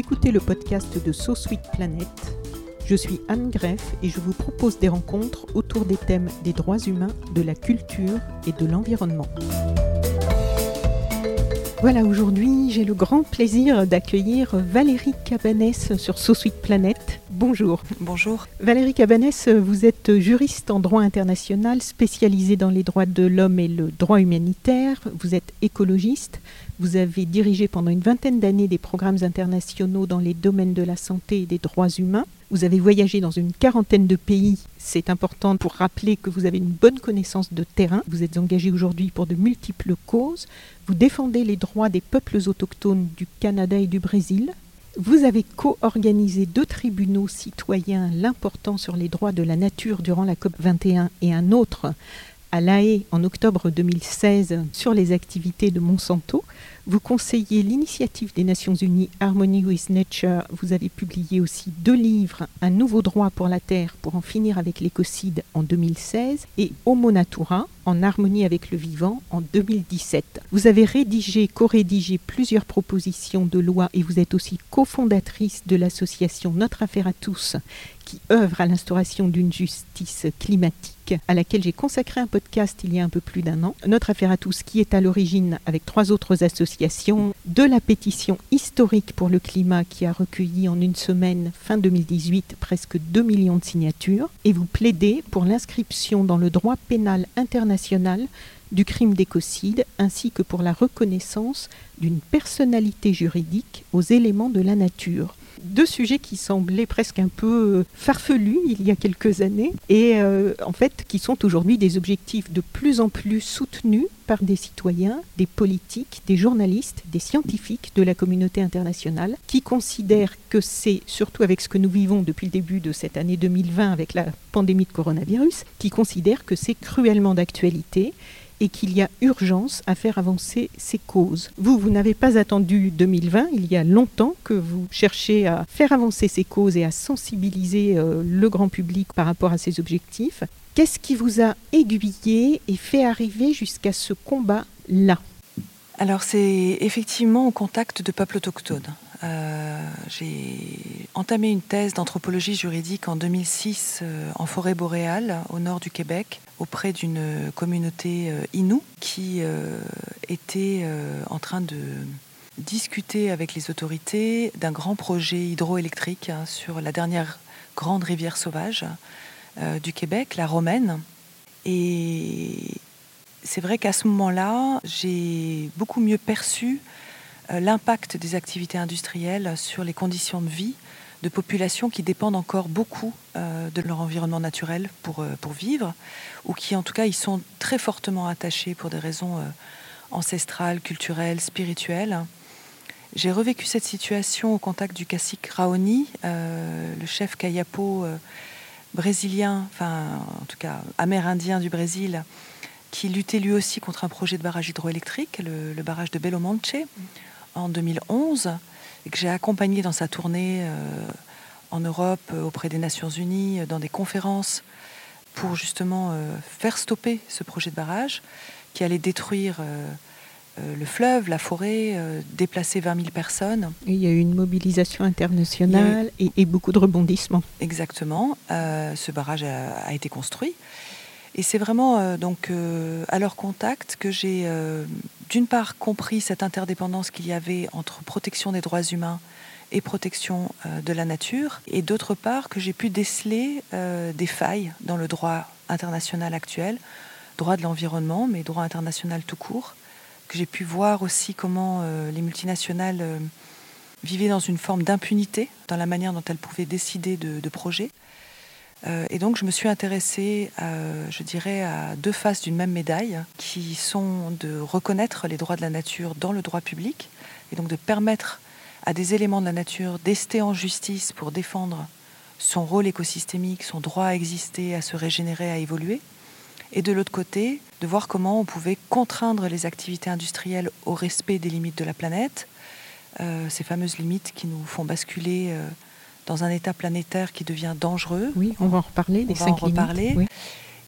Écoutez le podcast de So Sweet Planet. Je suis Anne Greff et je vous propose des rencontres autour des thèmes des droits humains, de la culture et de l'environnement. Voilà, aujourd'hui, j'ai le grand plaisir d'accueillir Valérie Cabanès sur So Sweet Planet. Bonjour. Bonjour. Valérie Cabanès, vous êtes juriste en droit international spécialisée dans les droits de l'homme et le droit humanitaire. Vous êtes écologiste. Vous avez dirigé pendant une vingtaine d'années des programmes internationaux dans les domaines de la santé et des droits humains. Vous avez voyagé dans une quarantaine de pays. C'est important pour rappeler que vous avez une bonne connaissance de terrain. Vous êtes engagé aujourd'hui pour de multiples causes. Vous défendez les droits des peuples autochtones du Canada et du Brésil. Vous avez co-organisé deux tribunaux citoyens, l'important sur les droits de la nature durant la COP 21 et un autre à La Haye en octobre 2016 sur les activités de Monsanto. Vous conseillez l'initiative des Nations Unies Harmony with Nature. Vous avez publié aussi deux livres, Un nouveau droit pour la Terre pour en finir avec l'écocide en 2016 et Homo Natura en harmonie avec le vivant en 2017. Vous avez rédigé, co-rédigé plusieurs propositions de loi et vous êtes aussi cofondatrice de l'association Notre Affaire à tous qui œuvre à l'instauration d'une justice climatique à laquelle j'ai consacré un podcast il y a un peu plus d'un an. Notre Affaire à tous qui est à l'origine avec trois autres associations de la pétition historique pour le climat qui a recueilli en une semaine fin 2018 presque 2 millions de signatures et vous plaidez pour l'inscription dans le droit pénal international du crime d'écocide ainsi que pour la reconnaissance d'une personnalité juridique aux éléments de la nature deux sujets qui semblaient presque un peu farfelus il y a quelques années et euh, en fait qui sont aujourd'hui des objectifs de plus en plus soutenus par des citoyens, des politiques, des journalistes, des scientifiques de la communauté internationale qui considèrent que c'est, surtout avec ce que nous vivons depuis le début de cette année 2020 avec la pandémie de coronavirus, qui considèrent que c'est cruellement d'actualité et qu'il y a urgence à faire avancer ces causes. Vous, vous n'avez pas attendu 2020, il y a longtemps que vous cherchez à faire avancer ces causes et à sensibiliser euh, le grand public par rapport à ces objectifs. Qu'est-ce qui vous a aiguillé et fait arriver jusqu'à ce combat-là? Alors c'est effectivement au contact de peuples autochtones. Euh, j'ai entamé une thèse d'anthropologie juridique en 2006 euh, en forêt boréale au nord du Québec auprès d'une communauté euh, Innu qui était en train de discuter avec les autorités d'un grand projet hydroélectrique hein, sur la dernière grande rivière sauvage du Québec, la Romaine. Et c'est vrai qu'à ce moment-là, j'ai beaucoup mieux perçu l'impact des activités industrielles sur les conditions de vie de populations qui dépendent encore beaucoup euh, de leur environnement naturel pour, euh, pour vivre, ou qui en tout cas y sont très fortement attachés pour des raisons ancestrales, culturelles, spirituelles. J'ai revécu cette situation au contact du cacique Raoni, le chef Kayapo brésilien, enfin en tout cas amérindien du Brésil, qui luttait lui aussi contre un projet de barrage hydroélectrique, le, le barrage de Belo Monte en 2011 et que j'ai accompagné dans sa tournée euh, en Europe euh, auprès des Nations Unies, euh, dans des conférences pour justement faire stopper ce projet de barrage qui allait détruire le fleuve, la forêt, déplacer 20 000 personnes. il y a eu une mobilisation internationale et, beaucoup de rebondissements. Exactement. ce barrage a, été construit. Et c'est vraiment donc à leur contact que j'ai d'une part compris cette interdépendance qu'il y avait entre protection des droits humains et protection euh, de la nature, et d'autre part que j'ai pu déceler euh, des failles dans le droit international actuel, droit de l'environnement, mais droit international tout court, que j'ai pu voir aussi comment euh, les multinationales vivaient dans une forme d'impunité dans la manière dont elles pouvaient décider de, projets. Et donc je me suis intéressée, je dirais, à deux faces d'une même médaille, qui sont de reconnaître les droits de la nature dans le droit public, et donc de permettre à des éléments de la nature d'ester en justice pour défendre son rôle écosystémique, son droit à exister, à se régénérer, à évoluer. Et de l'autre côté, de voir comment on pouvait contraindre les activités industrielles au respect des limites de la planète, euh, ces fameuses limites qui nous font basculer euh, dans un état planétaire qui devient dangereux. Oui, on va en reparler, les cinq reparler.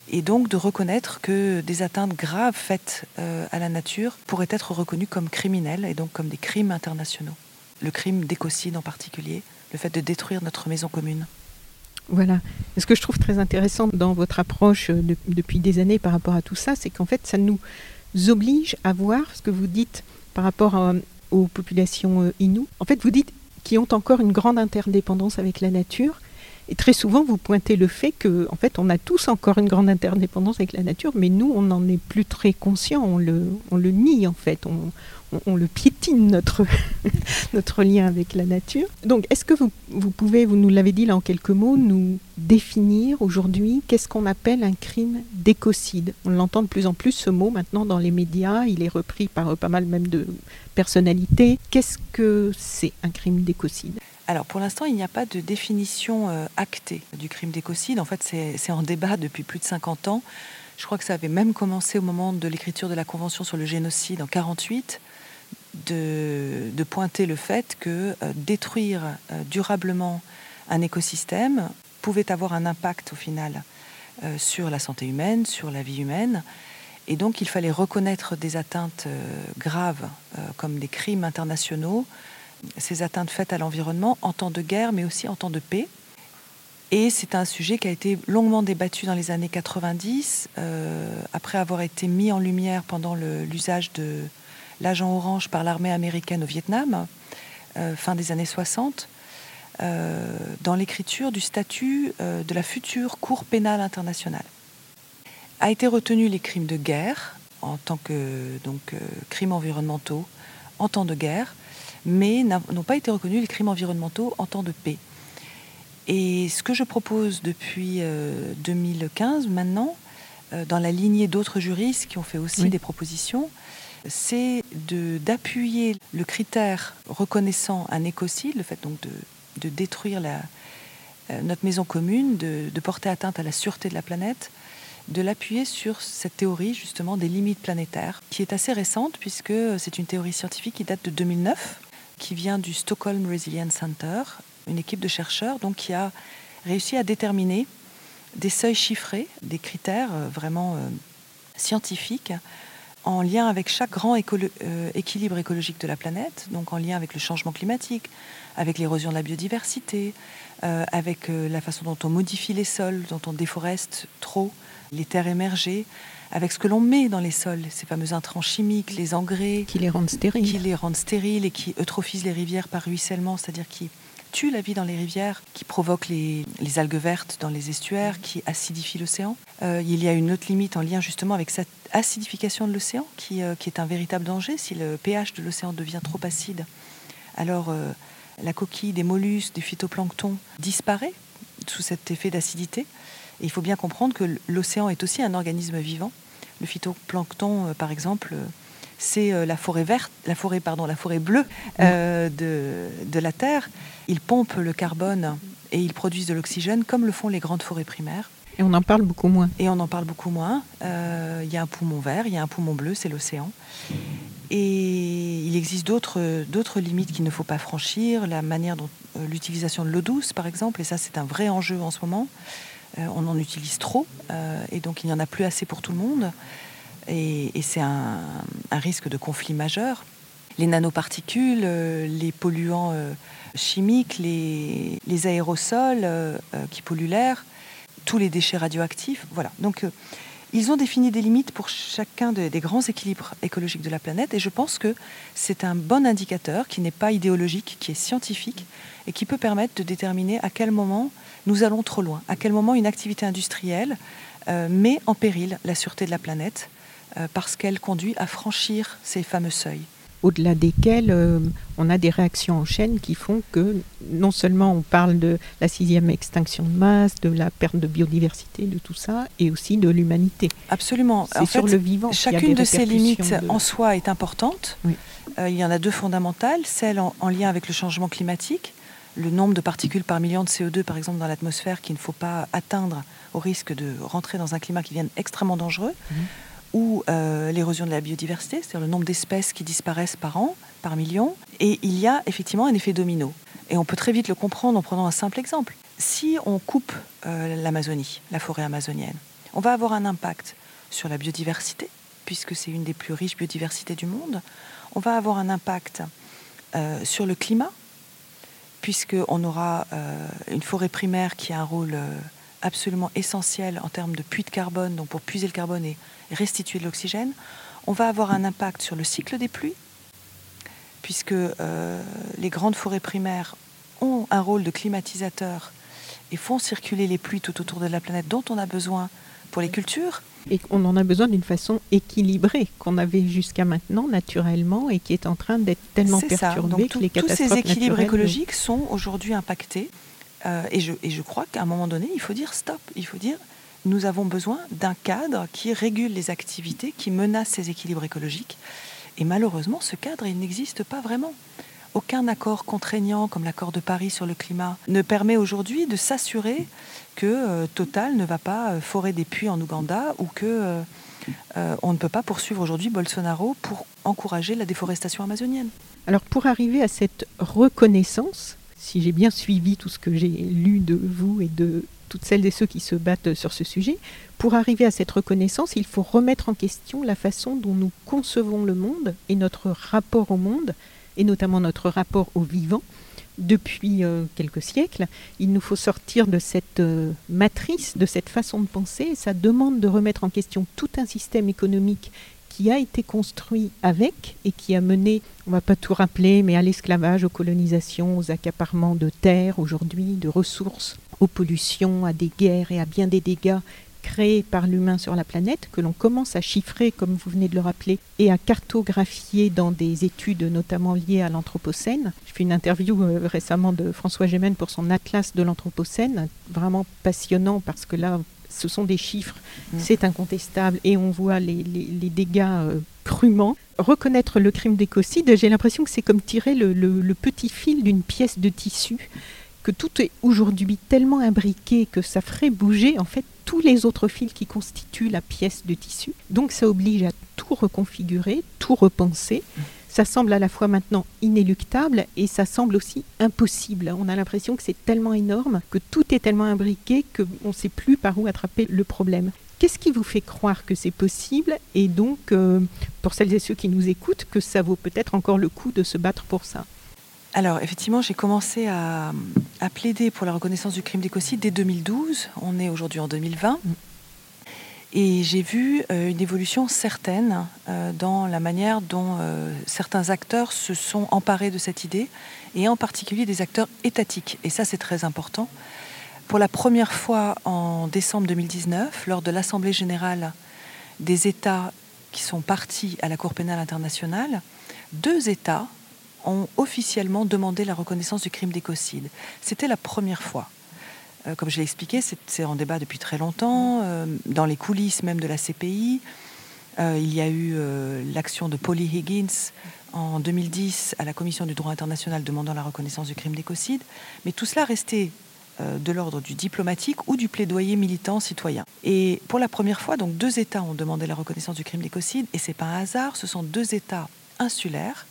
Et donc de reconnaître que des atteintes graves faites euh, à la nature pourraient être reconnues comme criminelles et donc comme des crimes internationaux. Le crime d'écocide en particulier, le fait de détruire notre maison commune. Voilà. ce que je trouve très intéressant dans votre approche euh, depuis des années par rapport à tout ça, c'est qu'en fait, ça nous oblige à voir ce que vous dites par rapport aux populations euh, inoues. En fait, vous dites qui ont encore une grande interdépendance avec la nature. Et très souvent, vous pointez le fait que, en fait, on a tous encore une grande interdépendance avec la nature, mais nous, on n'en est plus très conscient. On le, on le nie, en fait. On, on, le piétine notre, notre lien avec la nature. Donc, est-ce que vous, vous, pouvez, vous nous l'avez dit là en quelques mots, nous définir aujourd'hui qu'est-ce qu'on appelle un crime d'écocide? On l'entend de plus en plus ce mot maintenant dans les médias, il est repris par pas mal même de personnalités. Qu'est-ce que c'est un crime d'écocide? Alors pour l'instant, il n'y a pas de définition euh, actée du crime d'écocide. En fait, c'est en débat depuis plus de 50 ans. Je crois que ça avait même commencé au moment de l'écriture de la Convention sur le génocide en 1948 de, pointer le fait que euh, détruire euh, durablement un écosystème pouvait avoir un impact au final sur la santé humaine, sur la vie humaine. Et donc il fallait reconnaître des atteintes graves comme des crimes internationaux, ces atteintes faites à l'environnement en temps de guerre mais aussi en temps de paix. Et c'est un sujet qui a été longuement débattu dans les années 90, après avoir été mis en lumière pendant l'usage de, l'agent orange par l'armée américaine au Vietnam, euh, fin des années 60, euh, dans l'écriture du statut euh, de la future Cour pénale internationale. A été retenu les crimes de guerre en tant que donc, crimes environnementaux en temps de guerre, mais n'ont pas été reconnus les crimes environnementaux en temps de paix. Et ce que je propose depuis 2015 maintenant, dans la lignée d'autres juristes qui ont fait aussi des propositions, c'est d'appuyer le critère reconnaissant un écocide, le fait donc de, détruire euh, notre maison commune, de, porter atteinte à la sûreté de la planète, de l'appuyer sur cette théorie justement des limites planétaires, qui est assez récente puisque c'est une théorie scientifique qui date de 2009, qui vient du Stockholm Resilience Center, une équipe de chercheurs donc qui a réussi à déterminer des seuils chiffrés, des critères euh, vraiment euh, scientifiques en lien avec chaque grand euh, équilibre écologique de la planète, donc en lien avec le changement climatique, avec l'érosion de la biodiversité, avec la façon dont on modifie les sols, dont on déforeste trop les terres émergées, avec ce que l'on met dans les sols, ces fameux intrants chimiques, les engrais. Qui les rendent stériles. Qui les rendent stériles et qui eutrophisent les rivières par ruissellement, c'est-à-dire qui tue la vie dans les rivières, qui provoque les, algues vertes dans les estuaires, qui acidifie l'océan. Euh, il y a une autre limite en lien justement avec cette acidification de l'océan, qui, euh, qui, est un véritable danger. Si le pH de l'océan devient trop acide, alors euh, la coquille des mollusques, du phytoplancton disparaît sous cet effet d'acidité. Et il faut bien comprendre que l'océan est aussi un organisme vivant. Le phytoplancton, par exemple, c'est euh, la forêt verte, la forêt pardon, la forêt bleue euh, de, la Terre. Ils pompent le carbone et ils produisent de l'oxygène comme le font les grandes forêts primaires. Et on en parle beaucoup moins. Et on en parle beaucoup moins. Euh, il y a un poumon vert, il y a un poumon bleu, c'est l'océan. Et il existe d'autres limites qu'il ne faut pas franchir, la manière dont l'utilisation de l'eau douce, par exemple, et ça c'est un vrai enjeu en ce moment. On en utilise trop, et donc il n'y en a plus assez pour tout le monde et, c'est un, risque de conflit majeur. Les nanoparticules, euh, les polluants euh, chimiques, les, aérosols euh, qui polluent l'air, tous les déchets radioactifs. Voilà. Donc, ils ont défini des limites pour chacun des grands équilibres écologiques de la planète et je pense que c'est un bon indicateur qui n'est pas idéologique, qui est scientifique et qui peut permettre de déterminer à quel moment nous allons trop loin, à quel moment une activité industrielle met en péril la sûreté de la planète euh, parce qu'elle conduit à franchir ces fameux seuils. au-delà desquels euh, on a des réactions en chaîne qui font que non seulement on parle de la sixième extinction de masse, de la perte de biodiversité, de tout ça, et aussi de l'humanité. Absolument. C'est sur le vivant. Chacune de ces limites en soi est importante. Euh, il y en a deux fondamentales, celle en, lien avec le changement climatique, le nombre de particules par million de CO2 par exemple dans l'atmosphère qu'il ne faut pas atteindre au risque de rentrer dans un climat qui devienne extrêmement dangereux. Mhm ou euh, l'érosion de la biodiversité, c'est-à-dire le nombre d'espèces qui disparaissent par an, par million. Et il y a effectivement un effet domino. Et on peut très vite le comprendre en prenant un simple exemple. Si on coupe euh, l'Amazonie, la forêt amazonienne, on va avoir un impact sur la biodiversité, puisque c'est une des plus riches biodiversités du monde. On va avoir un impact euh, sur le climat, puisqu'on aura une forêt primaire qui a un rôle absolument essentiel en termes de puits de carbone, donc pour puiser le carbone et restituer de l'oxygène. On va avoir un impact sur le cycle des pluies, puisque euh, les grandes forêts primaires ont un rôle de climatisateur et font circuler les pluies tout autour de la planète dont on a besoin pour les cultures. Et on en a besoin d'une façon équilibrée qu'on avait jusqu'à maintenant naturellement et qui est en train d'être tellement perturbée que les catastrophes Tous ces équilibres écologiques sont aujourd'hui impactés euh, et, je, et je crois qu'à un moment donné, il faut dire stop. Il faut dire nous avons besoin d'un cadre qui régule les activités qui menacent ces équilibres écologiques. Et malheureusement, ce cadre, il n'existe pas vraiment. Aucun accord contraignant, comme l'accord de Paris sur le climat, ne permet aujourd'hui de s'assurer que euh, Total ne va pas euh, forer des puits en Ouganda ou que on ne peut pas poursuivre aujourd'hui Bolsonaro pour encourager la déforestation amazonienne. Alors pour arriver à cette reconnaissance, si j'ai bien suivi tout ce que j'ai lu de vous et de toutes celles et ceux qui se battent sur ce sujet, pour arriver à cette reconnaissance, il faut remettre en question la façon dont nous concevons le monde et notre rapport au monde, et notamment notre rapport au vivant. Depuis euh, quelques siècles, il nous faut sortir de cette euh, matrice, de cette façon de penser, et ça demande de remettre en question tout un système économique qui a été construit avec et qui a mené, on ne va pas tout rappeler, mais à l'esclavage, aux colonisations, aux accaparements de terres aujourd'hui, de ressources, aux pollutions, à des guerres et à bien des dégâts créés par l'humain sur la planète, que l'on commence à chiffrer, comme vous venez de le rappeler, et à cartographier dans des études notamment liées à l'Anthropocène. Je fais une interview euh, récemment de François Gémen pour son Atlas de l'Anthropocène, vraiment passionnant parce que là, ce sont des chiffres, mm. c'est incontestable, et on voit les, dégâts euh, crûment. Reconnaître le crime d'écocide, j'ai l'impression que c'est comme tirer le, petit fil d'une pièce de tissu, que tout est aujourd'hui tellement imbriqué que ça ferait bouger en fait tous les autres fils qui constituent la pièce de tissu. Donc ça oblige à tout reconfigurer, tout repenser. Ça semble à la fois maintenant inéluctable et ça semble aussi impossible. On a l'impression que c'est tellement énorme, que tout est tellement imbriqué qu'on ne sait plus par où attraper le problème. Qu'est-ce qui vous fait croire que c'est possible et donc, euh, pour celles et ceux qui nous écoutent, que ça vaut peut-être encore le coup de se battre pour ça? Alors, effectivement, j'ai commencé à, plaider pour la reconnaissance du crime d'écocide dès 2012. On est aujourd'hui en 2020. Et j'ai vu euh, une évolution certaine euh, dans la manière dont euh, certains acteurs se sont emparés de cette idée, et en particulier des acteurs étatiques. Et ça, c'est très important. Pour la première fois en décembre 2019, lors de l'Assemblée générale des États qui sont partis à la Cour pénale internationale, deux États ont officiellement demandé la reconnaissance du crime d'écocide. C'était la première fois. Euh, comme je l'ai expliqué, c'est en débat depuis très longtemps, euh, dans les coulisses même de la CPI. Euh, il y a eu l'action de Polly Higgins en 2010 à la Commission du droit international demandant la reconnaissance du crime d'écocide. Mais tout cela restait de l'ordre du diplomatique ou du plaidoyer militant citoyen. Et pour la première fois, donc deux États ont demandé la reconnaissance du crime d'écocide, et c'est pas un hasard, ce sont deux États insulaires,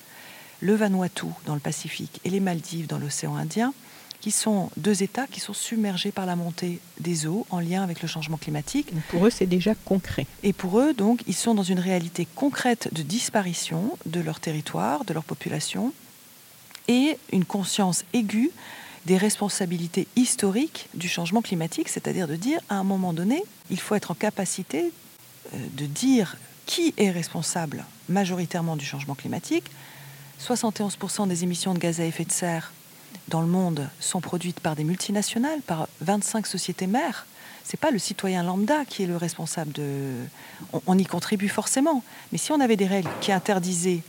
le Vanuatu dans le Pacifique et les Maldives dans l'océan Indien, qui sont deux États qui sont submergés par la montée des eaux en lien avec le changement climatique. Pour eux, c'est déjà concret. Et pour eux, donc, ils sont dans une réalité concrète de disparition de leur territoire, de leur population, et une conscience aiguë des responsabilités historiques du changement climatique, c'est-à-dire de dire, à un moment donné, il faut être en capacité euh, de dire qui est responsable majoritairement du changement climatique. 71% des émissions de gaz à effet de serre dans le monde sont produites par des multinationales, par 25 sociétés mères. C'est pas le citoyen lambda qui est le responsable de. On, y contribue forcément, mais si on avait des règles qui interdisaient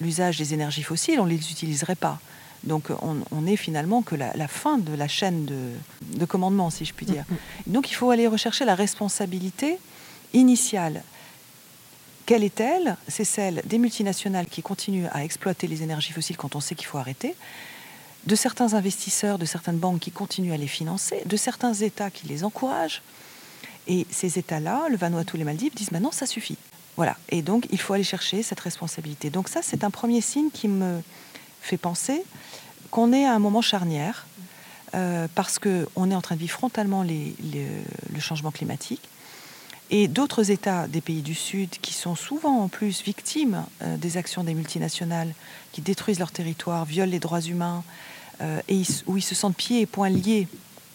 l'usage des énergies fossiles, on ne les utiliserait pas. Donc on, est finalement que la, fin de la chaîne de, commandement, si je puis dire. Donc il faut aller rechercher la responsabilité initiale. Quelle est-elle C'est celle des multinationales qui continuent à exploiter les énergies fossiles quand on sait qu'il faut arrêter, de certains investisseurs, de certaines banques qui continuent à les financer, de certains États qui les encouragent. Et ces États-là, le Vanuatu, les Maldives, disent maintenant ça suffit. Voilà. Et donc il faut aller chercher cette responsabilité. Donc ça, c'est un premier signe qui me fait penser qu'on est à un moment charnière euh, parce qu'on est en train de vivre frontalement le changement climatique. Et d'autres États des pays du Sud, qui sont souvent en plus victimes euh, des actions des multinationales, qui détruisent leur territoire, violent les droits humains, euh, et où ils se sentent pieds et poings liés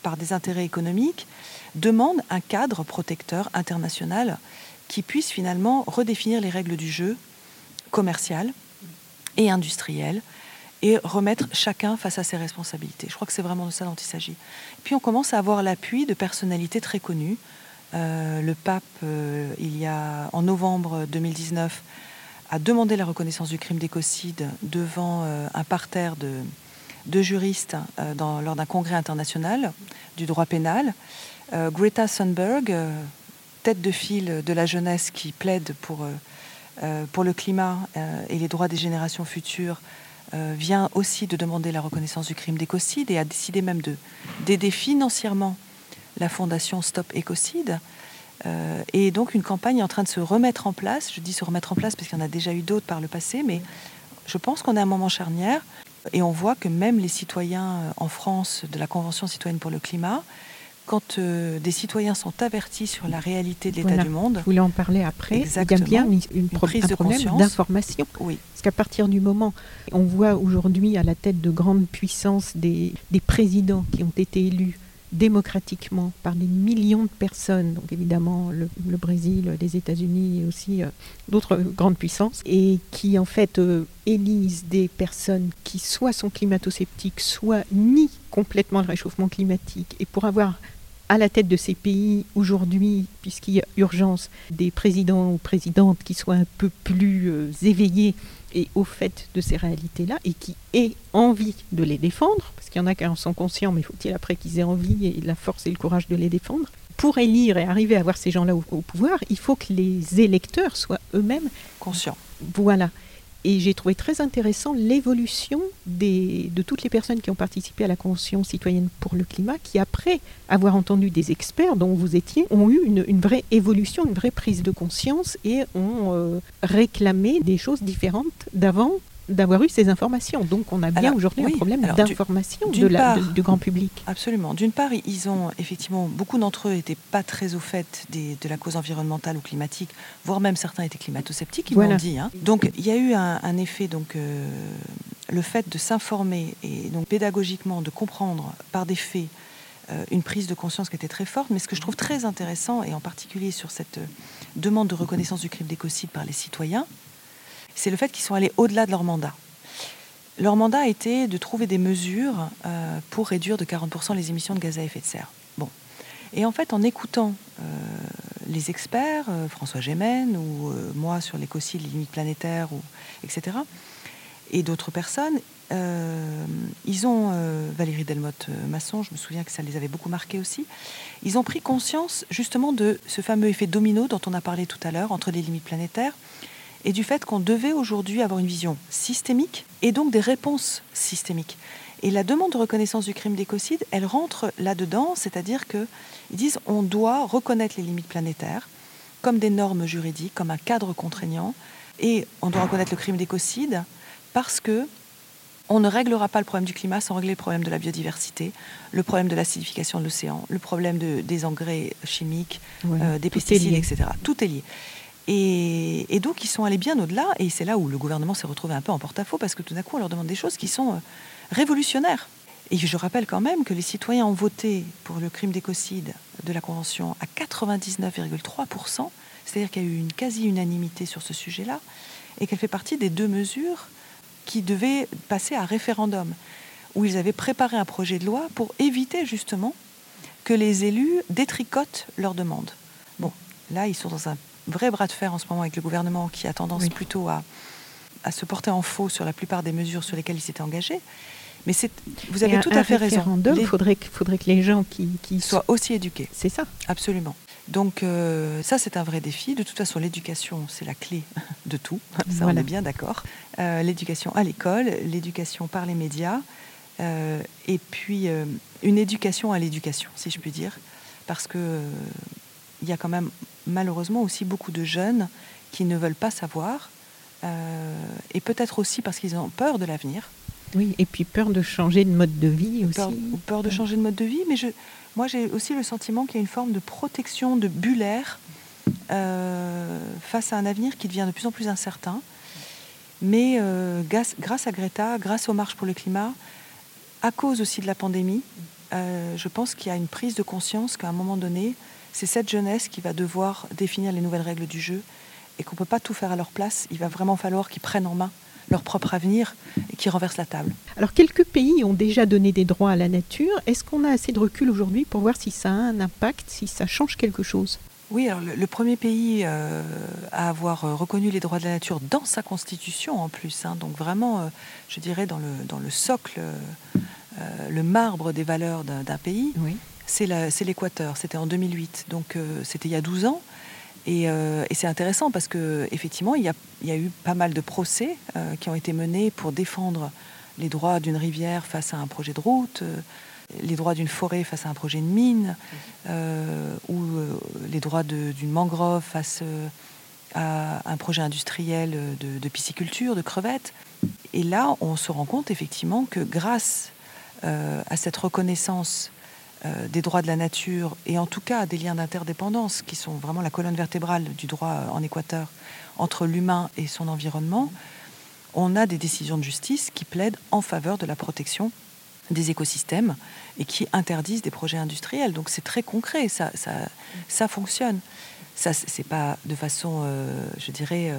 par des intérêts économiques, demandent un cadre protecteur international qui puisse finalement redéfinir les règles du jeu commercial et industriel et remettre chacun face à ses responsabilités. Je crois que c'est vraiment de ça dont il s'agit. Puis on commence à avoir l'appui de personnalités très connues. Euh, le pape, euh, il y a en novembre 2019, a demandé la reconnaissance du crime d'écocide devant euh, un parterre de, juristes lors d'un congrès international du droit pénal. Greta Thunberg, tête de file de la jeunesse qui plaide pour, pour le climat et les droits des générations futures, vient aussi de demander la reconnaissance du crime d'écocide et a décidé même d'aider financièrement la fondation Stop Écocide. Euh, et donc une campagne est en train de se remettre en place. Je dis se remettre en place parce qu'il y en a déjà eu d'autres par le passé, mais je pense qu'on est à un moment charnière et on voit que même les citoyens euh, en France de la Convention citoyenne pour le climat quand euh, des citoyens sont avertis sur la réalité de l'état du monde. Je voulais en parler après? Il y a bien une, prise de problème d'information. Oui. Parce qu'à partir du moment, on voit aujourd'hui à la tête de grandes puissances des, des présidents qui ont été élus démocratiquement par des millions de personnes, donc évidemment le, Brésil, les États-Unis et aussi euh, d'autres grandes puissances, et qui en fait euh, élisent des personnes qui soit sont climato-sceptiques, soit nient complètement le réchauffement climatique. Et pour avoir à la tête de ces pays aujourd'hui, puisqu'il y a urgence, des présidents ou présidentes qui soient un peu plus euh, éveillés et au fait de ces réalités-là et qui aient envie de les défendre, parce qu'il y en a qui en sont conscients, mais faut-il après qu'ils aient envie et la force et le courage de les défendre? Pour élire et arriver à avoir ces gens-là au pouvoir, il faut que les électeurs soient eux-mêmes conscients. Voilà. Et j'ai trouvé très intéressant l'évolution de toutes les personnes qui ont participé à la Convention citoyenne pour le climat, qui après avoir entendu des experts dont vous étiez, ont eu une, vraie évolution, une vraie prise de conscience et ont euh, réclamé des choses différentes d'avant d'avoir eu ces informations. Donc on a bien aujourd'hui un problème d'information de du grand public. Absolument. D'une part, ils ont effectivement, beaucoup d'entre eux n'étaient pas très au fait de la cause environnementale ou climatique, voire même certains étaient climato-sceptiques, ils l'ont dit. Hein. Donc il y a eu un, effet, donc euh, le fait de s'informer et donc pédagogiquement de comprendre par des faits euh, une prise de conscience qui était très forte. Mais ce que je trouve très intéressant, et en particulier sur cette euh, demande de reconnaissance du crime d'écocide par les citoyens, c'est le fait qu'ils sont allés au-delà de leur mandat. Leur mandat a été de trouver des mesures euh, pour réduire de 40% les émissions de gaz à effet de serre. Bon. Et en fait, en écoutant euh, les experts, euh, François Gémen ou moi sur l'écocide, les limites planétaires, ou, etc., et d'autres personnes, ils ont, Valérie Delmotte-Masson, je me souviens que ça les avait beaucoup marqués aussi, ils ont pris conscience justement de ce fameux effet domino dont on a parlé tout à l'heure entre les limites planétaires et du fait qu'on devait aujourd'hui avoir une vision systémique et donc des réponses systémiques. Et la demande de reconnaissance du crime d'écocide, elle rentre là-dedans, c'est-à-dire qu'ils disent on doit reconnaître les limites planétaires comme des normes juridiques, comme un cadre contraignant, et on doit reconnaître le crime d'écocide parce que on ne réglera pas le problème du climat sans régler le problème de la biodiversité, le problème de l'acidification de l'océan, le problème des engrais chimiques, euh, des pesticides, etc. Tout est lié. Et, donc, ils sont allés bien au-delà, et c'est là où le gouvernement s'est retrouvé un peu en porte-à-faux, parce que tout d'un coup, on leur demande des choses qui sont euh, révolutionnaires. Et je rappelle quand même que les citoyens ont voté pour le crime d'écocide de la Convention à 99,3%, c'est-à-dire qu'il y a eu une quasi-unanimité sur ce sujet-là, et qu'elle fait partie des deux mesures qui devaient passer à référendum, où ils avaient préparé un projet de loi pour éviter justement que les élus détricotent leurs demandes. Bon, là, ils sont dans un vrai bras de fer en ce moment avec le gouvernement qui a tendance plutôt à, à se porter en faux sur la plupart des mesures sur lesquelles il s'était engagé. Mais vous avez tout à fait raison. Il faudrait, faudrait, que les gens qui, qui soient aussi éduqués. C'est ça. Absolument. Donc euh, ça, c'est un vrai défi. De toute façon, l'éducation, c'est la clé de tout. Ça, on est bien d'accord. Euh, l'éducation à l'école, l'éducation par les médias, euh, et puis une éducation à l'éducation, si je puis dire, parce que il y a quand même malheureusement aussi beaucoup de jeunes qui ne veulent pas savoir, et peut-être aussi parce qu'ils ont peur de l'avenir. Oui, et puis peur de changer de mode de vie aussi. Peur, peur de changer de mode de vie, mais je, moi, j'ai aussi le sentiment qu'il y a une forme de protection de bullaire euh, face à un avenir qui devient de plus en plus incertain. Mais euh, grâce, à Greta, grâce aux marches pour le climat, à cause aussi de la pandémie, euh, je pense qu'il y a une prise de conscience qu'à un moment donné, c'est cette jeunesse qui va devoir définir les nouvelles règles du jeu et qu'on ne peut pas tout faire à leur place. Il va vraiment falloir qu'ils prennent en main leur propre avenir et qui renversent la table. Alors quelques pays ont déjà donné des droits à la nature. Est-ce qu'on a assez de recul aujourd'hui pour voir si ça a un impact, si ça change quelque chose? Oui, alors le, premier pays euh, à avoir euh, reconnu les droits de la nature dans sa constitution en plus, hein, donc vraiment, euh, je dirais, dans le, dans le socle, le marbre des valeurs d'un pays, oui. C'est l'Équateur. C'était en 2008, donc c'était il y a 12 ans. Euh, et, c'est intéressant parce qu'effectivement, il, y a, eu pas mal de procès euh, qui ont été menés pour défendre les droits d'une rivière face à un projet de route, euh, les droits d'une forêt face à un projet de mine, ou les droits d'une mangrove face à un projet industriel de, de, pisciculture, de crevettes. Et là, on se rend compte effectivement que grâce à cette reconnaissance euh, des droits de la nature et en tout cas des liens d'interdépendance qui sont vraiment la colonne vertébrale du droit euh, en Équateur entre l'humain et son environnement, on a des décisions de justice qui plaident en faveur de la protection des écosystèmes et qui interdisent des projets industriels. Donc c'est très concret, ça, ça, fonctionne. Ça, c'est pas de façon, euh, je dirais,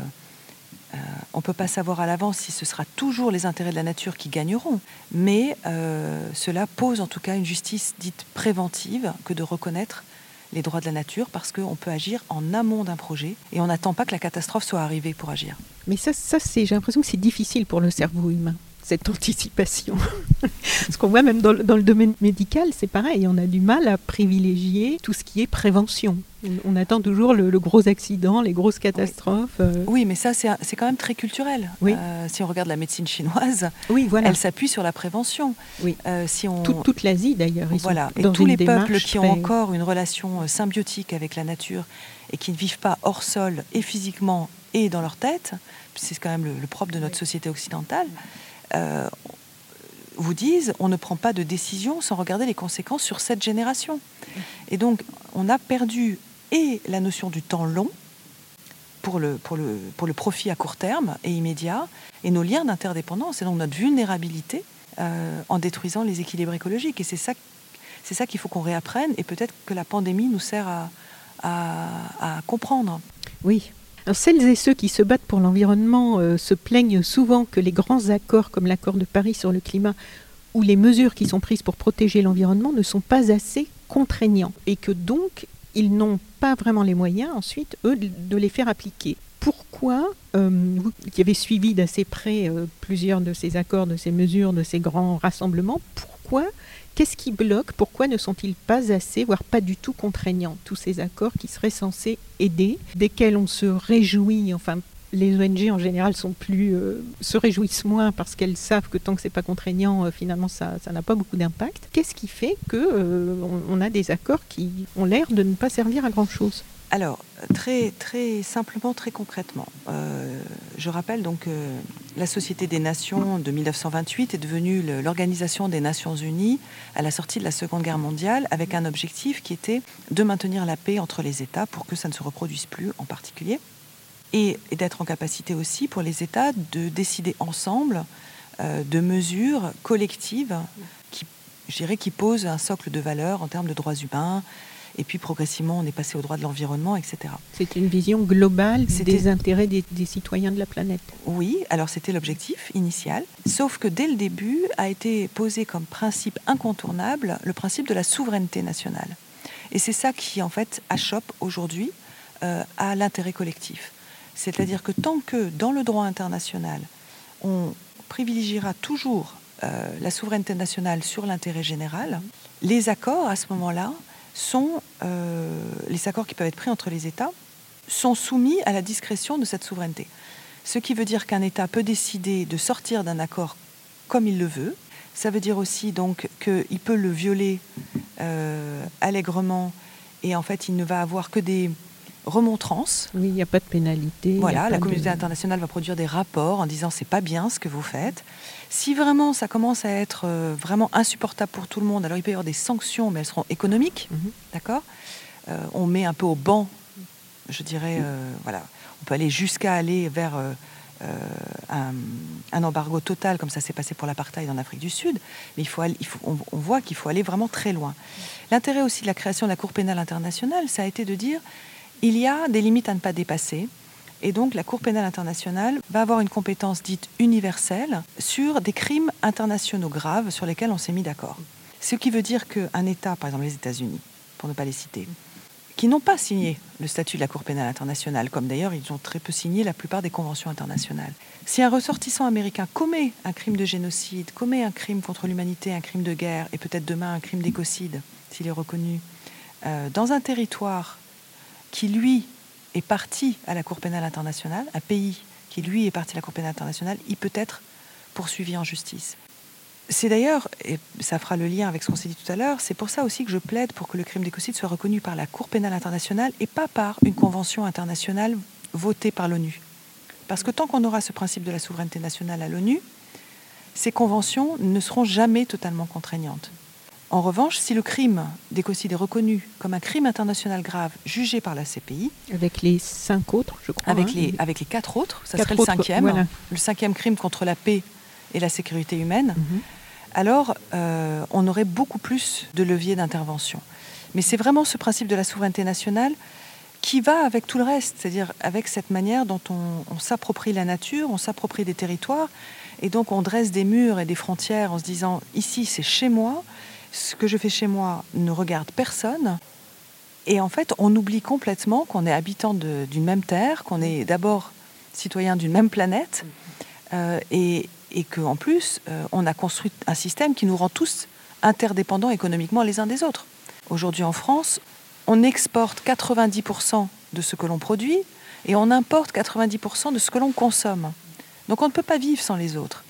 on ne peut pas savoir à l'avance si ce sera toujours les intérêts de la nature qui gagneront, mais euh, cela pose en tout cas une justice dite préventive que de reconnaître les droits de la nature parce qu'on peut agir en amont d'un projet et on n'attend pas que la catastrophe soit arrivée pour agir. Mais ça, ça c'est, j'ai l'impression que c'est difficile pour le cerveau humain cette anticipation. Parce qu'on voit même dans, le domaine médical, c'est pareil, on a du mal à privilégier tout ce qui est prévention. On, attend toujours le, gros accident, les grosses catastrophes. Euh. Oui, mais ça, c'est quand même très culturel. Oui. Euh, si on regarde la médecine chinoise, oui, voilà. elle s'appuie sur la prévention. Oui. Euh, si on... toute l'Asie, d'ailleurs. Voilà. et tous les peuples qui ont encore une relation symbiotique avec la nature et qui ne vivent pas hors sol et physiquement et dans leur tête, c'est quand même le propre de notre société occidentale, euh, vous disent on ne prend pas de décision sans regarder les conséquences sur cette génération. Et donc, on a perdu et la notion du temps long pour le, pour le, pour le profit à court terme et immédiat, et nos liens d'interdépendance, et donc notre vulnérabilité euh, en détruisant les équilibres écologiques. Et c'est ça, c'est ça qu'il faut qu'on réapprenne, et peut-être que la pandémie nous sert à, comprendre. Oui, celles et ceux qui se battent pour l'environnement euh, se plaignent souvent que les grands accords comme l'accord de Paris sur le climat ou les mesures qui sont prises pour protéger l'environnement ne sont pas assez contraignants et que donc ils n'ont pas vraiment les moyens ensuite, eux, de les faire appliquer. Pourquoi, euh, vous qui avez suivi d'assez près euh, plusieurs de ces accords, de ces mesures, de ces grands rassemblements, Qu'est-ce qui bloque Pourquoi ne sont-ils pas assez, voire pas du tout contraignants, tous ces accords qui seraient censés aider, desquels on se réjouit, enfin les ONG en général sont plus, euh, se réjouissent moins parce qu'elles savent que tant que c'est pas contraignant, euh, finalement ça n'a pas beaucoup d'impact. Qu'est-ce qui fait que euh, on, a des accords qui ont l'air de ne pas servir à grand chose alors, très, très simplement, très concrètement, euh, je rappelle donc que la Société des Nations de 1928 est devenue l'Organisation des Nations Unies à la sortie de la Seconde Guerre mondiale avec un objectif qui était de maintenir la paix entre les États pour que ça ne se reproduise plus en particulier et, d'être en capacité aussi pour les États de décider ensemble euh, de mesures collectives qui, je dirais, qui posent un socle de valeurs en termes de droits humains, et puis progressivement, on est passé au droit de l'environnement, etc. C'était une vision globale des intérêts des, citoyens de la planète. Oui, alors c'était l'objectif initial. Sauf que dès le début a été posé comme principe incontournable le principe de la souveraineté nationale. Et c'est ça qui, en fait, achoppe aujourd'hui euh, à l'intérêt collectif. C'est-à-dire que tant que dans le droit international, on privilégiera toujours euh, la souveraineté nationale sur l'intérêt général. Les accords, à ce moment-là, sont euh, les accords qui peuvent être pris entre les États sont soumis à la discrétion de cette souveraineté. Ce qui veut dire qu'un État peut décider de sortir d'un accord comme il le veut. Ça veut dire aussi donc qu'il peut le violer euh, allègrement et en fait il ne va avoir que des remontrances. Oui, il n'y a pas de pénalité. Voilà, la communauté internationale va produire des rapports en disant c'est pas bien ce que vous faites. Si vraiment ça commence à être euh, vraiment insupportable pour tout le monde, alors il peut y avoir des sanctions, mais elles seront économiques, mhm. d'accord? Euh, On met un peu au banc, je dirais, euh, voilà, on peut aller jusqu'à aller vers un, embargo total, comme ça s'est passé pour l'apartheid en Afrique du Sud, mais il faut, il faut on, on voit qu'il faut aller vraiment très loin. L'intérêt aussi de la création de la Cour pénale internationale, ça a été de dire il y a des limites à ne pas dépasser. Et donc la Cour pénale internationale va avoir une compétence dite universelle sur des crimes internationaux graves sur lesquels on s'est mis d'accord. Ce qui veut dire qu'un État, par exemple les États-Unis, pour ne pas les citer, qui n'ont pas signé le statut de la Cour pénale internationale, comme d'ailleurs ils ont très peu signé la plupart des conventions internationales. Si un ressortissant américain commet un crime de génocide, commet un crime contre l'humanité, un crime de guerre, et peut-être demain un crime d'écocide, s'il est reconnu, euh, dans un territoire qui, lui, est parti à la Cour pénale internationale, un pays qui, lui, est parti à la Cour pénale internationale, il peut être poursuivi en justice. C'est d'ailleurs, et ça fera le lien avec ce qu'on s'est dit tout à l'heure, c'est pour ça aussi que je plaide pour que le crime d'écocide soit reconnu par la Cour pénale internationale et pas par une convention internationale votée par l'ONU. Parce que tant qu'on aura ce principe de la souveraineté nationale à l'ONU, ces conventions ne seront jamais totalement contraignantes. En revanche, si le crime d'écocide est reconnu comme un crime international grave jugé par la CPI, avec les cinq autres, je crois, avec, hein, les, avec les quatre autres, ça serait le cinquième, le cinquième crime contre la paix et la sécurité humaine, mhm. alors euh, on aurait beaucoup plus de leviers d'intervention. Mais c'est vraiment ce principe de la souveraineté nationale qui va avec tout le reste, c'est-à-dire avec cette manière dont on, on s'approprie la nature, on s'approprie des territoires, et donc on dresse des murs et des frontières en se disant ici c'est chez moi, ce que je fais chez moi ne regarde personne. Et en fait, on oublie complètement qu'on est habitant d'une même terre, qu'on est d'abord citoyen d'une même planète, euh, et, qu'en plus, euh, on a construit un système qui nous rend tous interdépendants économiquement les uns des autres. Aujourd'hui en France, on exporte 90% de ce que l'on produit et on importe 90% de ce que l'on consomme. Donc on ne peut pas vivre sans les autres.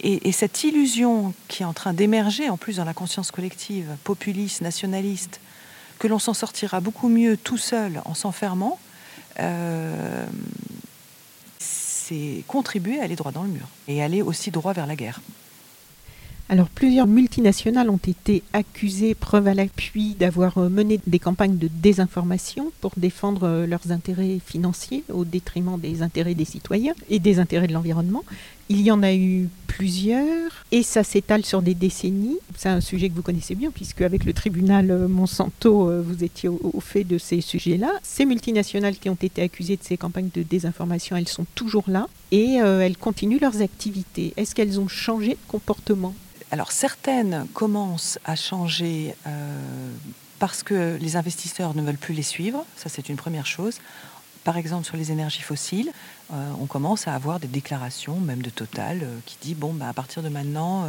Et, cette illusion qui est en train d'émerger, en plus dans la conscience collective, populiste, nationaliste, que l'on s'en sortira beaucoup mieux tout seul en s'enfermant, euh, c'est contribuer à aller droit dans le mur et aller aussi droit vers la guerre. Alors plusieurs multinationales ont été accusées, preuve à l'appui, d'avoir mené des campagnes de désinformation pour défendre euh, leurs intérêts financiers au détriment des intérêts des citoyens et des intérêts de l'environnement. Il y en a eu plusieurs et ça s'étale sur des décennies. C'est un sujet que vous connaissez bien puisque avec le tribunal euh, Monsanto, vous étiez au, fait de ces sujets-là. Ces multinationales qui ont été accusées de ces campagnes de désinformation, elles sont toujours là et elles continuent leurs activités. Est-ce qu'elles ont changé de comportement? Alors certaines commencent à changer euh, parce que les investisseurs ne veulent plus les suivre, ça c'est une première chose. Par exemple sur les énergies fossiles, euh, on commence à avoir des déclarations, même de Total, euh, qui dit bon, bah, à partir de maintenant,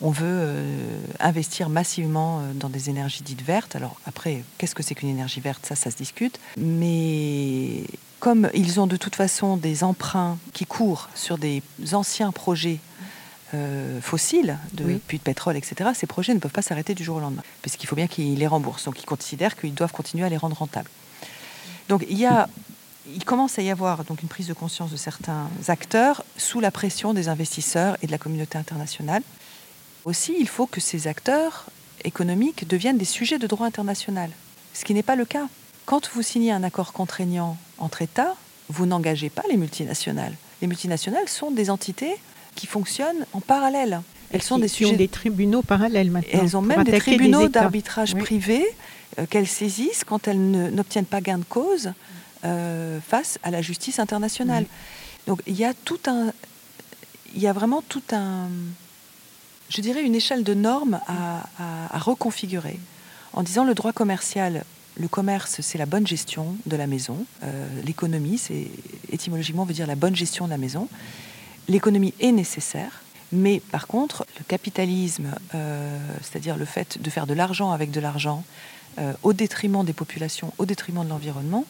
on veut investir massivement dans des énergies dites vertes. Alors après, qu'est-ce que c'est qu'une énergie verte? Ça, ça se discute. Mais comme ils ont de toute façon des emprunts qui courent sur des anciens projets euh, fossiles, de puits de pétrole, etc., ces projets ne peuvent pas s'arrêter du jour au lendemain, puisqu'il faut bien qu'ils les remboursent. Donc ils considèrent qu'ils doivent continuer à les rendre rentables. Donc il, y a, il commence à y avoir donc une prise de conscience de certains acteurs sous la pression des investisseurs et de la communauté internationale. Aussi, il faut que ces acteurs économiques deviennent des sujets de droit international, ce qui n'est pas le cas. Quand vous signez un accord contraignant entre États, vous n'engagez pas les multinationales. Les multinationales sont des entités qui fonctionnent en parallèle. Elles sont des sujets. ont des tribunaux parallèles maintenant. elles ont même des tribunaux d'arbitrage privé euh, qu'elles saisissent quand elles n'obtiennent pas gain de cause euh, face à la justice internationale. Donc il y a tout un, il y a vraiment tout un, je dirais une échelle de normes à, reconfigurer en disant le droit commercial. Le commerce, c'est la bonne gestion de la maison. Euh, l'économie, c'est étymologiquement veut dire la bonne gestion de la maison. l'économie est nécessaire, mais par contre, le capitalisme, c'est-à-dire le fait de faire de l'argent avec de l'argent, au détriment des populations, au détriment de l'environnement,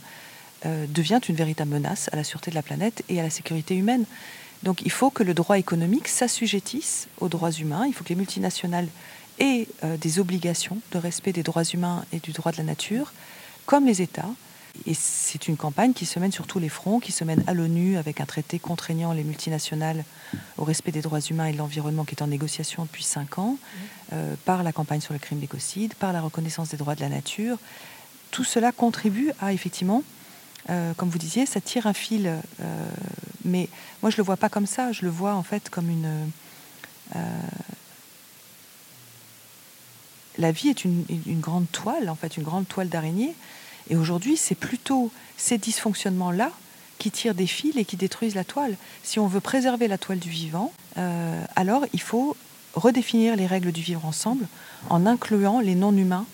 devient une véritable menace à la sûreté de la planète et à la sécurité humaine. Donc il faut que le droit économique s'assujettisse aux droits humains, il faut que les multinationales aient euh, des obligations de respect des droits humains et du droit de la nature, comme les États. Et c'est une campagne qui se mène sur tous les fronts, qui se mène à l'ONU avec un traité contraignant les multinationales au respect des droits humains et de l'environnement qui est en négociation depuis cinq ans, euh, par la campagne sur le crime d'écocide, par la reconnaissance des droits de la nature. Tout cela contribue à effectivement euh, comme vous disiez, ça tire un fil. Euh, mais moi, je ne le vois pas comme ça. Je le vois en fait comme une. Euh, la vie est une, grande toile, en fait, une grande toile d'araignée. Et aujourd'hui, c'est plutôt ces dysfonctionnements-là qui tirent des fils et qui détruisent la toile. Si on veut préserver la toile du vivant, alors il faut redéfinir les règles du vivre ensemble en incluant les non-humains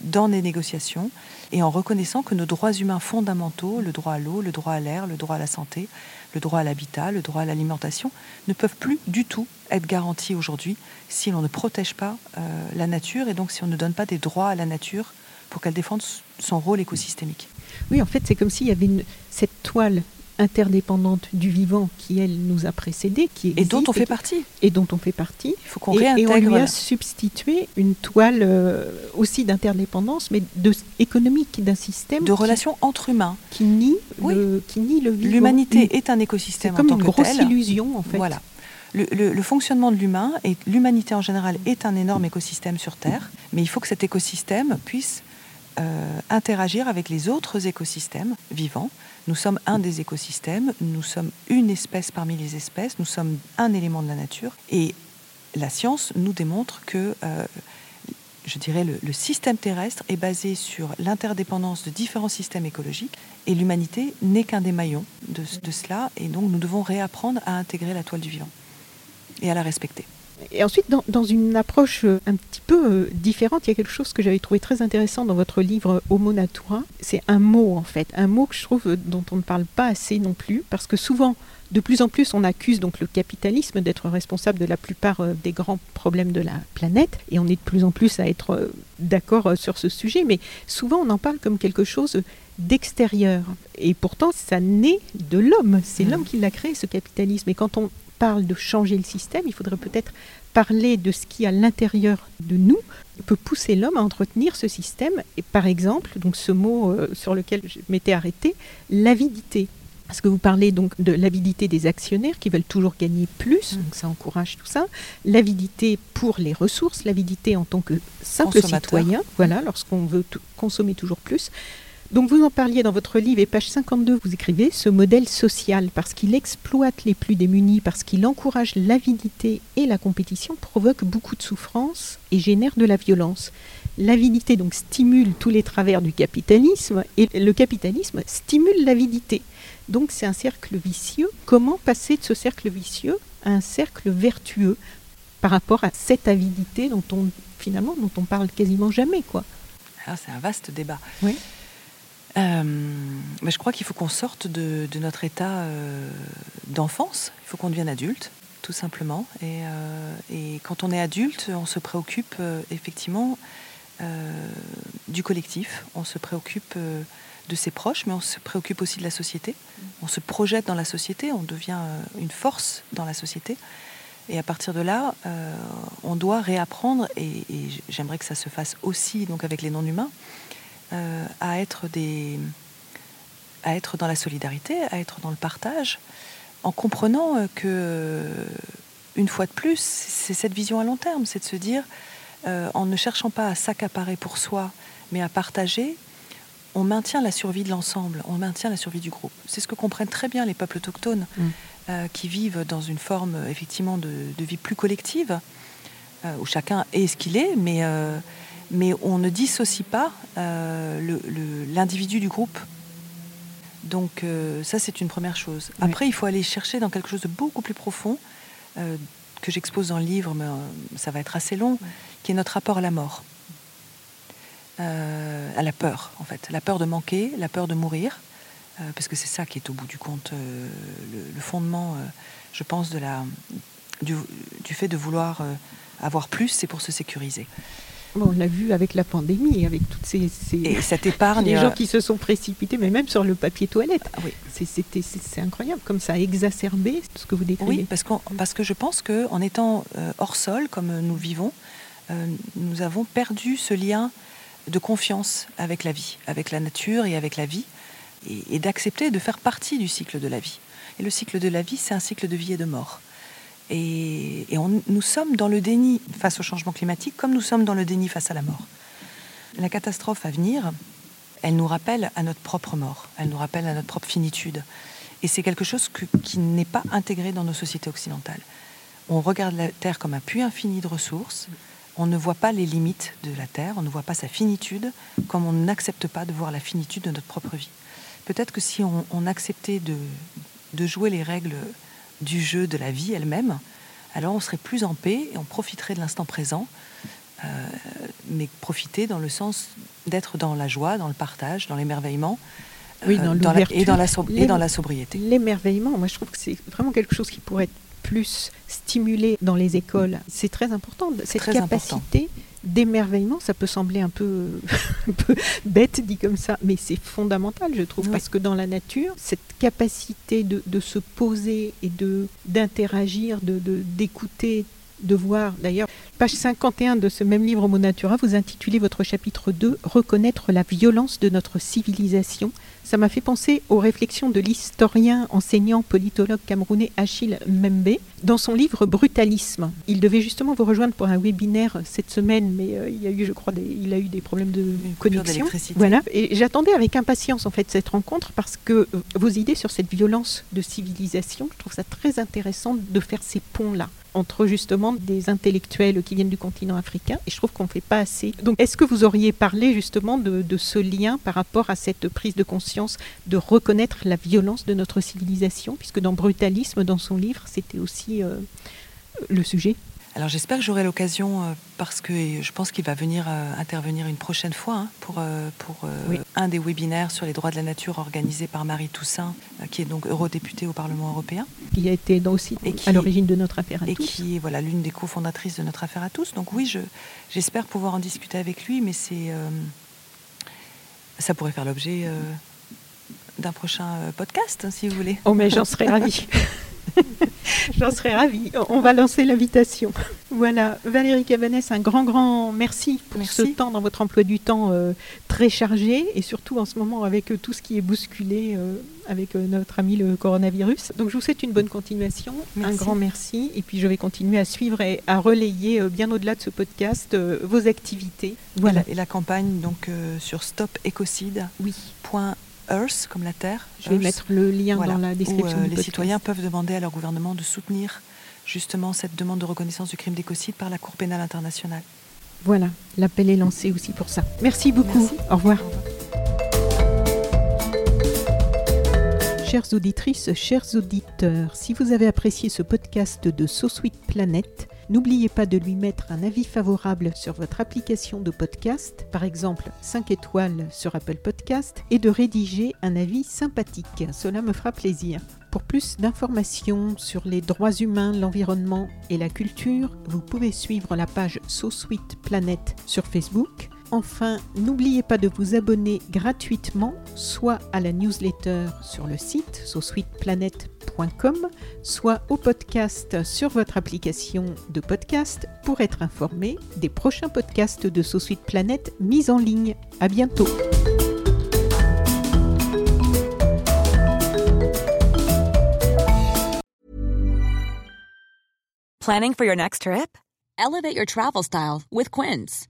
dans les négociations et en reconnaissant que nos droits humains fondamentaux, le droit à l'eau, le droit à l'air, le droit à la santé, le droit à l'habitat, le droit à l'alimentation, ne peuvent plus du tout être garantis aujourd'hui si l'on ne protège pas euh, la nature et donc si on ne donne pas des droits à la nature pour qu'elle défende son rôle écosystémique. Oui, en fait, c'est comme s'il y avait cette toile interdépendante du vivant qui, elle, nous a précédés, qui et dont on fait partie. Et dont on fait partie. Il faut qu'on réintègre. Et on lui a substitué une toile euh, aussi d'interdépendance, mais de, économique, d'un système. De relations entre humains. Qui nie, le, qui nie le vivant. L'humanité est un écosystème comme en une grosse illusion, en fait. Voilà. Le, fonctionnement de l'humain et l'humanité en général est un énorme écosystème sur Terre, mais il faut que cet écosystème puisse euh, interagir avec les autres écosystèmes vivants nous sommes un des écosystèmes, nous sommes une espèce parmi les espèces, nous sommes un élément de la nature. Et la science nous démontre que, euh, le, système terrestre est basé sur l'interdépendance de différents systèmes écologiques et l'humanité n'est qu'un des maillons de cela. Et donc nous devons réapprendre à intégrer la toile du vivant et à la respecter. Et ensuite, dans, une approche euh, un petit peu euh, différente, il y a quelque chose que j'avais trouvé très intéressant dans votre livre Homo Natura. C'est un mot, en fait, un mot que je trouve euh, dont on ne parle pas assez non plus, parce que souvent, de plus en plus, on accuse donc le capitalisme d'être responsable de la plupart des grands problèmes de la planète, et on est de plus en plus à être d'accord sur ce sujet, mais souvent on en parle comme quelque chose d'extérieur. Et pourtant, ça naît de l'homme. C'est l'homme qui l'a créé, ce capitalisme. Et quand on parle de changer le système, il faudrait peut-être parler de ce qui, à l'intérieur de nous, peut pousser l'homme à entretenir ce système. Et par exemple, donc ce mot euh, sur lequel je m'étais arrêté, l'avidité. Parce que vous parlez donc de l'avidité des actionnaires qui veulent toujours gagner plus, donc ça encourage tout ça. L'avidité pour les ressources, l'avidité en tant que simple citoyen, voilà, lorsqu'on veut consommer toujours plus. Donc vous en parliez dans votre livre et page 52, vous écrivez ce modèle social parce qu'il exploite les plus démunis, parce qu'il encourage l'avidité et la compétition provoque beaucoup de souffrance et génère de la violence. L'avidité donc stimule tous les travers du capitalisme et le capitalisme stimule l'avidité. Donc c'est un cercle vicieux. Comment passer de ce cercle vicieux à un cercle vertueux par rapport à cette avidité dont on finalement dont on parle quasiment jamais quoi? Ah, c'est un vaste débat. Oui. Euh, je crois qu'il faut qu'on sorte de, notre état euh, d'enfance. Il faut qu'on devienne adulte, tout simplement. Et, euh, quand on est adulte, on se préoccupe effectivement du collectif. On se préoccupe de ses proches, mais on se préoccupe aussi de la société. On se projette dans la société, on devient une force dans la société. Et à partir de là, on doit réapprendre, et, et j'aimerais que ça se fasse aussi donc avec les non-humains, euh, à, être des, à être dans la solidarité, à être dans le partage, en comprenant euh, que, une fois de plus, c'est cette vision à long terme, c'est de se dire, euh, en ne cherchant pas à s'accaparer pour soi, mais à partager, on maintient la survie de l'ensemble, on maintient la survie du groupe. C'est ce que comprennent très bien les peuples autochtones, mm. qui vivent dans une forme effectivement de, vie plus collective, où chacun est ce qu'il est, mais mais on ne dissocie pas euh, l'individu du groupe. Donc euh, ça, c'est une première chose. Après, il faut aller chercher dans quelque chose de beaucoup plus profond, euh, que j'expose dans le livre, mais ça va être assez long, qui est notre rapport à la mort, à la peur, en fait. La peur de manquer, la peur de mourir, parce que c'est ça qui est au bout du compte le, fondement, je pense, de la, du, fait de vouloir avoir plus, c'est pour se sécuriser. On l'a vu avec la pandémie, avec toutes ces, et cette épargne, les gens qui se sont précipités, mais même sur le papier toilette. Ah oui. C'est incroyable, comme ça a exacerbé ce que vous décrivez. Oui, parce, parce que je pense qu'en étant hors sol, comme nous vivons, nous avons perdu ce lien de confiance avec la vie, avec la nature et avec la vie, et, d'accepter de faire partie du cycle de la vie. Et le cycle de la vie, c'est un cycle de vie et de mort. Et, nous sommes dans le déni face au changement climatique comme nous sommes dans le déni face à la mort. La catastrophe à venir, elle nous rappelle à notre propre mort, elle nous rappelle à notre propre finitude. Et c'est quelque chose qui n'est pas intégré dans nos sociétés occidentales. On regarde la Terre comme un puits infini de ressources, on ne voit pas les limites de la Terre, on ne voit pas sa finitude, comme on n'accepte pas de voir la finitude de notre propre vie. Peut-être que si on, acceptait de, jouer les règles du jeu de la vie elle-même, alors on serait plus en paix et on profiterait de l'instant présent, euh, mais profiter dans le sens d'être dans la joie, dans le partage, dans l'émerveillement. Oui, dans, euh, la, et, dans la et dans la sobriété. L'émerveillement, moi je trouve que c'est vraiment quelque chose qui pourrait être plus stimulé dans les écoles. C'est très important. Cette capacité d'émerveillement, ça peut sembler un peu, bête dit comme ça, mais c'est fondamental, je trouve, parce que dans la nature, cette capacité de, se poser et de d'interagir, de d'écouter, de, voir. D'ailleurs, page 51 de ce même livre Homo Natura, vous intitulez votre chapitre 2 Reconnaître la violence de notre civilisation ça m'a fait penser aux réflexions de l'historien, enseignant, politologue camerounais Achille Membe dans son livre Brutalisme. Il devait justement vous rejoindre pour un webinaire cette semaine, mais euh, il y a eu, je crois, des, il a eu des problèmes de connexion. Voilà. Et j'attendais avec impatience en fait cette rencontre parce que euh, vos idées sur cette violence de civilisation, je trouve ça très intéressant de faire ces ponts-là entre justement des intellectuels qui viennent du continent africain et je trouve qu'on ne fait pas assez. Donc est-ce que vous auriez parlé justement de, ce lien par rapport à cette prise de conscience de reconnaître la violence de notre civilisation puisque dans Brutalisme, dans son livre, c'était aussi euh, le sujet alors j'espère que j'aurai l'occasion, euh, parce que je pense qu'il va venir euh, intervenir une prochaine fois hein, pour, euh, pour un des webinaires sur les droits de la nature organisé par Marie Toussaint, qui est donc eurodéputée au Parlement européen. Qui a été aussi à l'origine de notre affaire à et tous. Et qui est voilà, l'une des cofondatrices de notre affaire à tous. Donc oui, j'espère pouvoir en discuter avec lui, mais c'est ça pourrait faire l'objet d'un prochain podcast, si vous voulez. Oh mais j'en serais ravie. J'en serais ravie. On va lancer l'invitation. Voilà, Valérie Cabanès, un grand, grand merci pour ce temps dans votre emploi du temps euh, très chargé et surtout en ce moment avec euh, tout ce qui est bousculé euh, avec notre ami le coronavirus. Donc je vous souhaite une bonne continuation, un grand merci et puis je vais continuer à suivre et à relayer bien au-delà de ce podcast vos activités. Voilà. Et la, campagne donc sur stopécocide. Oui. Earth, comme la Terre. Je vais mettre le lien dans la description. Où, les citoyens peuvent demander à leur gouvernement de soutenir justement cette demande de reconnaissance du crime d'écocide par la Cour pénale internationale. Voilà, l'appel est lancé aussi pour ça. Merci beaucoup. Au, revoir. Chères auditrices, chers auditeurs, si vous avez apprécié ce podcast de So Sweet Planet, N'oubliez pas de lui mettre un avis favorable sur votre application de podcast, par exemple 5 étoiles sur Apple Podcast, et de rédiger un avis sympathique. Cela me fera plaisir. Pour plus d'informations sur les droits humains, l'environnement et la culture, vous pouvez suivre la page So Sweet Planet sur Facebook. Enfin, n'oubliez pas de vous abonner gratuitement soit à la newsletter sur le site sosweetplanet.com, soit au podcast sur votre application de podcast pour être informé des prochains podcasts de So Sweet Planet mis en ligne. À bientôt. Planning for your next trip? Elevate your travel style with Quince.